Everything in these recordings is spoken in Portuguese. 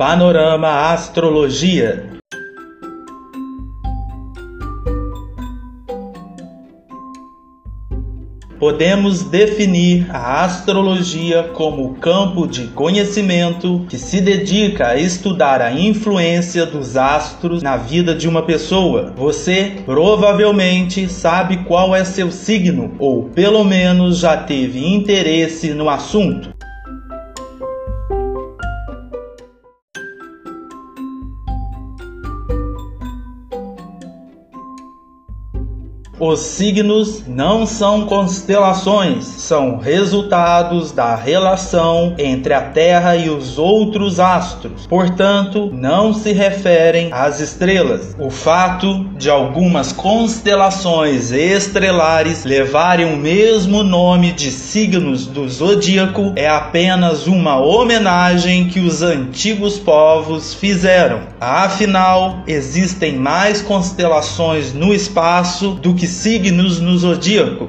Panorama Astrologia. Podemos definir a astrologia como o campo de conhecimento que se dedica a estudar a influência dos astros na vida de uma pessoa. Você provavelmente sabe qual é seu signo, ou pelo menos já teve interesse no assunto. Os signos não são constelações, são resultados da relação entre a Terra e os outros astros. Portanto, não se referem às estrelas. O fato de algumas constelações estrelares levarem o mesmo nome de signos do zodíaco é apenas uma homenagem que os antigos povos fizeram. Afinal, existem mais constelações no espaço do que signos no zodíaco.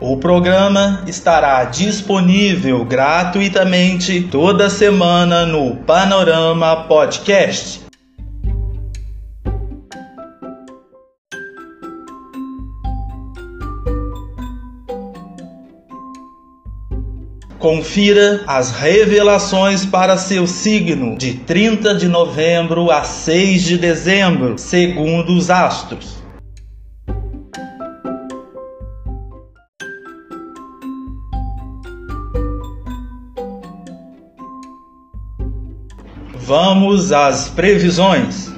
O programa estará disponível gratuitamente toda semana no Panorama Podcast. Confira as revelações para seu signo de 30 de novembro a 6 de dezembro, segundo os astros. Vamos às previsões.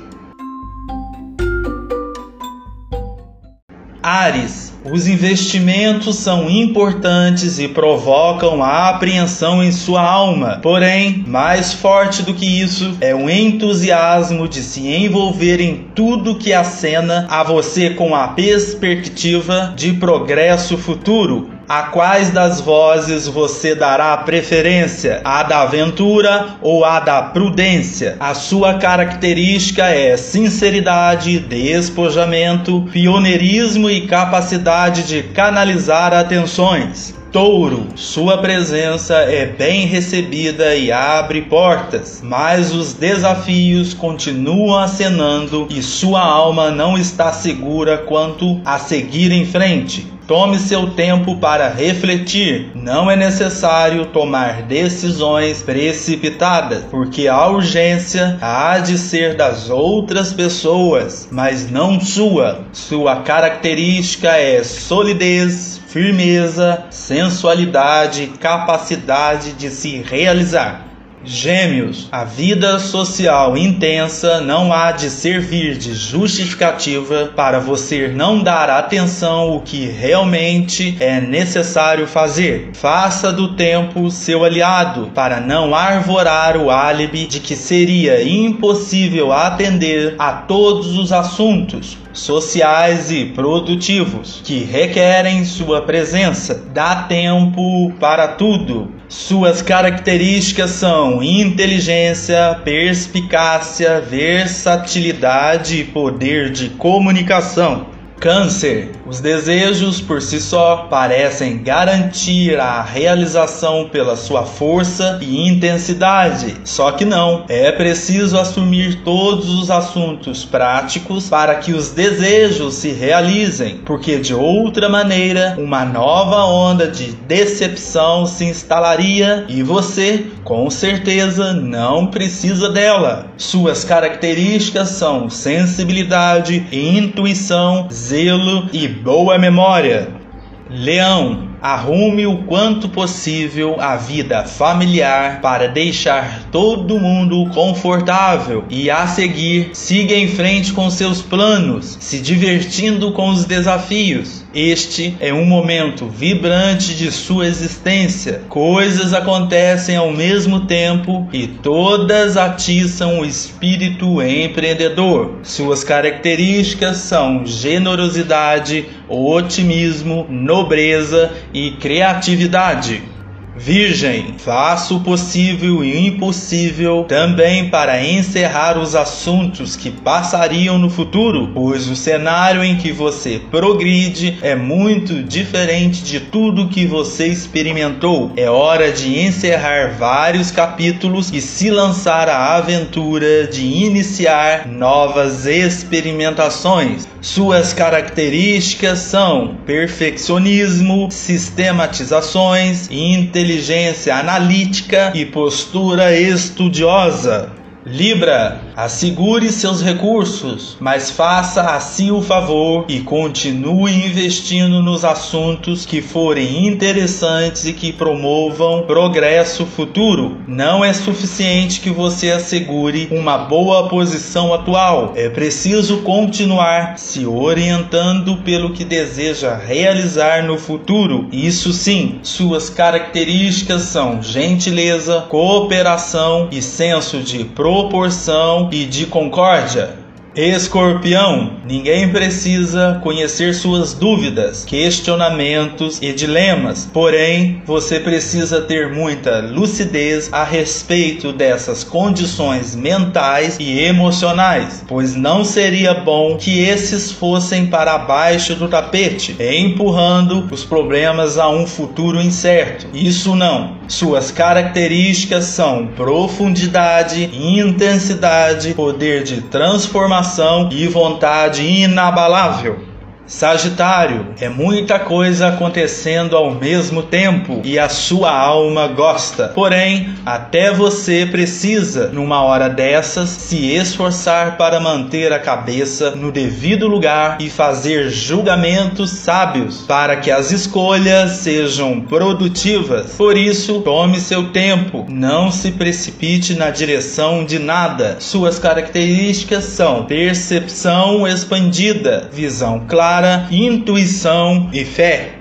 Ares os investimentos são importantes e provocam a apreensão em sua alma. Porém, mais forte do que isso é o entusiasmo de se envolver em tudo que acena a você com a perspectiva de progresso futuro. A quais das vozes você dará preferência? A da aventura ou a da prudência? A sua característica é sinceridade, despojamento, pioneirismo e capacidade de canalizar atenções. Touro, sua presença é bem recebida e abre portas, mas os desafios continuam acenando e sua alma não está segura quanto a seguir em frente. Tome seu tempo para refletir. Não é necessário tomar decisões precipitadas, porque a urgência há de ser das outras pessoas, mas não sua. Sua característica é solidez, firmeza, sensualidade, capacidade de se realizar. Gêmeos, a vida social intensa não há de servir de justificativa para você não dar atenção ao que realmente é necessário fazer. Faça do tempo seu aliado para não arvorar o álibi de que seria impossível atender a todos os assuntos sociais e produtivos que requerem sua presença. Dá tempo para tudo. Suas características são inteligência, perspicácia, versatilidade e poder de comunicação. Câncer. Os desejos por si só parecem garantir a realização pela sua força e intensidade. Só que não. É preciso assumir todos os assuntos práticos para que os desejos se realizem, porque de outra maneira uma nova onda de decepção se instalaria e você, com certeza, não precisa dela. Suas características são sensibilidade, intuição, zelo e boa memória. Leão, arrume o quanto possível a vida familiar para deixar todo mundo confortável e a seguir siga em frente com seus planos, se divertindo com os desafios. Este é um momento vibrante de sua existência. Coisas acontecem ao mesmo tempo e todas atiçam o espírito empreendedor. Suas características são generosidade, otimismo, nobreza e criatividade. Virgem, faça o possível e o impossível também para encerrar os assuntos que passariam no futuro, pois o cenário em que você progride é muito diferente de tudo que você experimentou. É hora de encerrar vários capítulos e se lançar à aventura de iniciar novas experimentações. Suas características são perfeccionismo, sistematizações, inteligência analítica e postura estudiosa. Libra, assegure seus recursos, mas faça a si o favor e continue investindo nos assuntos que forem interessantes e que promovam progresso futuro. Não é suficiente que você assegure uma boa posição atual. É preciso continuar se orientando pelo que deseja realizar no futuro. Isso sim, suas características são gentileza, cooperação e senso de pro proporção e de concórdia. Escorpião, ninguém precisa conhecer suas dúvidas, questionamentos e dilemas, porém você precisa ter muita lucidez a respeito dessas condições mentais e emocionais, pois não seria bom que esses fossem para baixo do tapete, empurrando os problemas a um futuro incerto. Isso não. Suas características são profundidade, intensidade, poder de transformação e vontade inabalável. Sagitário, é muita coisa acontecendo ao mesmo tempo e a sua alma gosta. Porém, até você precisa, numa hora dessas, se esforçar para manter a cabeça no devido lugar e fazer julgamentos sábios para que as escolhas sejam produtivas. Por isso, tome seu tempo, não se precipite na direção de nada. Suas características são percepção expandida, visão clara intuição e fé.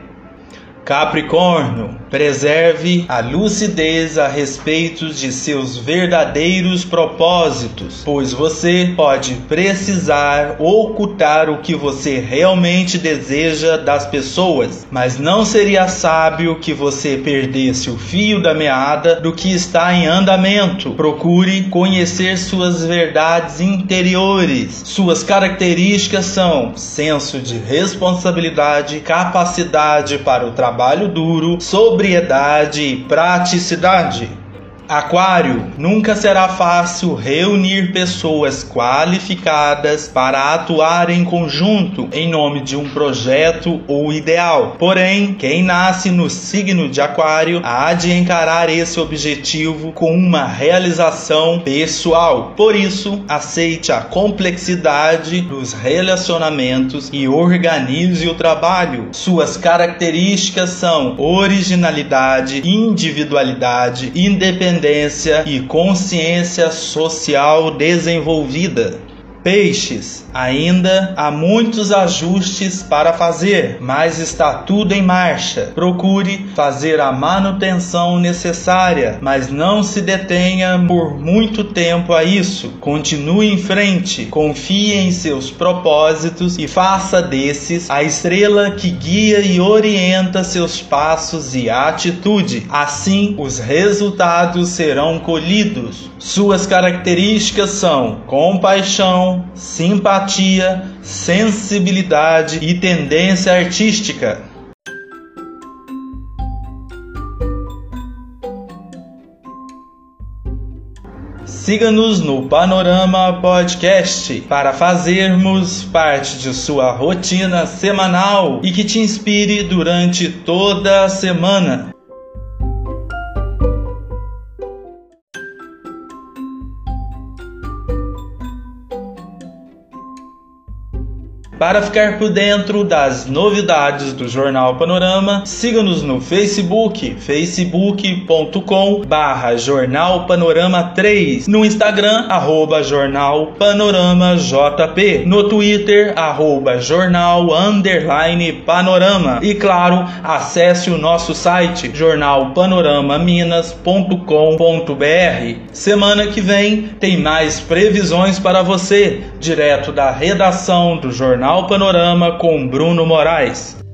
Capricórnio, Preserve a lucidez a respeito de seus verdadeiros propósitos, pois você pode precisar ocultar o que você realmente deseja das pessoas, mas não seria sábio que você perdesse o fio da meada do que está em andamento. Procure conhecer suas verdades interiores. Suas características são senso de responsabilidade, capacidade para o trabalho duro, sobre sobriedade e praticidade. Aquário, nunca será fácil reunir pessoas qualificadas para atuar em conjunto em nome de um projeto ou ideal. Porém, quem nasce no signo de Aquário há de encarar esse objetivo com uma realização pessoal. Por isso, aceite a complexidade dos relacionamentos e organize o trabalho. Suas características são originalidade, individualidade, independência independência e consciência social desenvolvida. Peixes, ainda há muitos ajustes para fazer, mas está tudo em marcha. Procure fazer a manutenção necessária, mas não se detenha por muito tempo a isso. Continue em frente, confie em seus propósitos e faça desses a estrela que guia e orienta seus passos e atitude. Assim, os resultados serão colhidos. Suas características são simpatia, sensibilidade e tendência artística. Siga-nos no Panorama Podcast para fazermos parte de sua rotina semanal e que te inspire durante toda a semana. Para ficar por dentro das novidades do Jornal Panorama, siga-nos no Facebook, facebook.com barra Jornal Panorama 3, no Instagram, arroba Jornal Panorama JP, no Twitter, arroba Jornal Underline Panorama. E claro, acesse o nosso site jornalpanoramaminas.com.br. Semana que vem tem mais previsões para você, direto da redação do Jornal Jornal Panorama com Bruno Moraes.